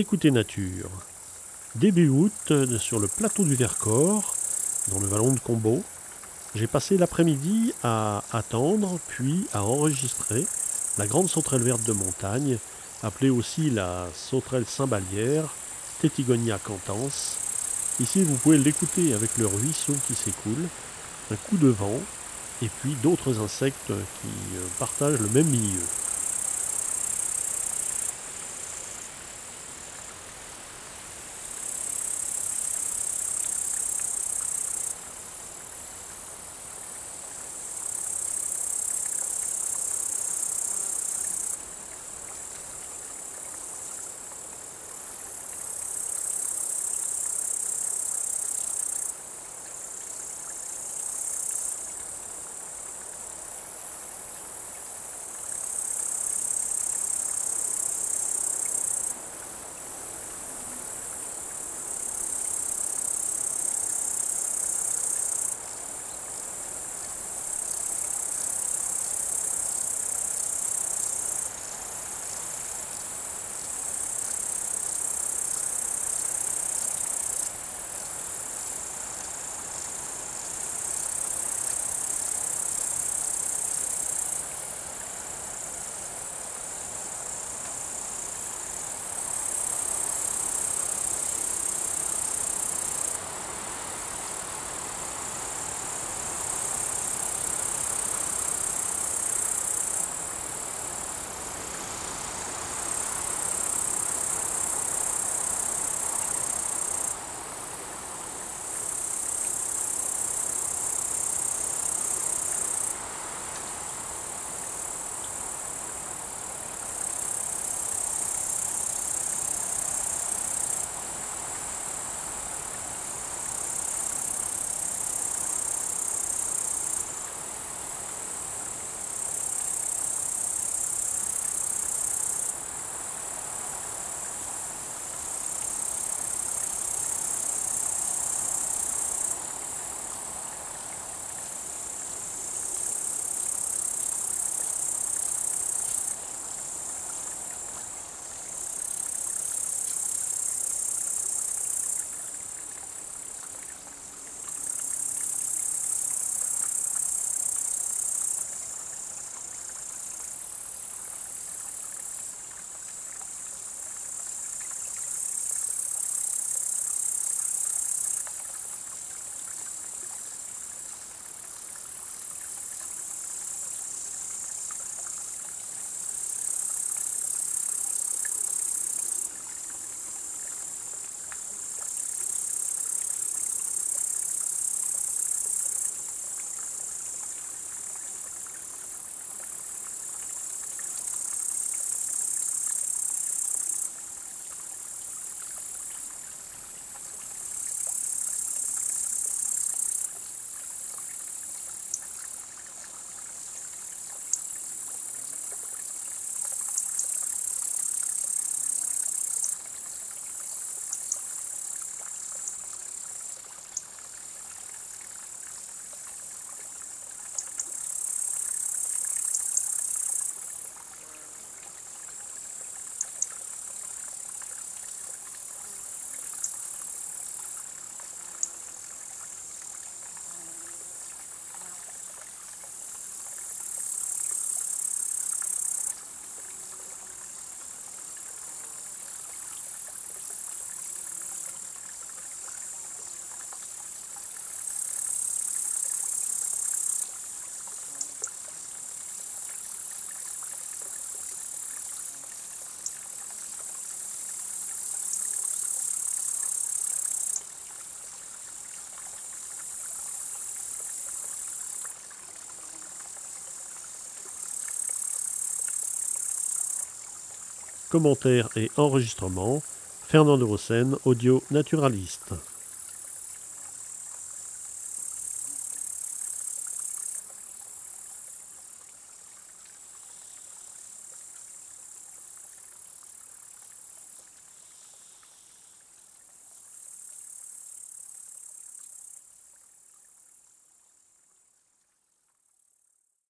Écoutez Nature. Début août, sur le plateau du Vercors, dans le vallon de Combeau, j'ai passé l'après-midi à attendre, puis à enregistrer la grande sauterelle verte de montagne, appelée aussi la sauterelle cymbalière, Tétigonia cantans. Ici, vous pouvez l'écouter avec le ruisseau qui s'écoule, un coup de vent, et puis d'autres insectes qui euh, partagent le même milieu. Commentaires et enregistrements, Fernando Rosen, audio naturaliste.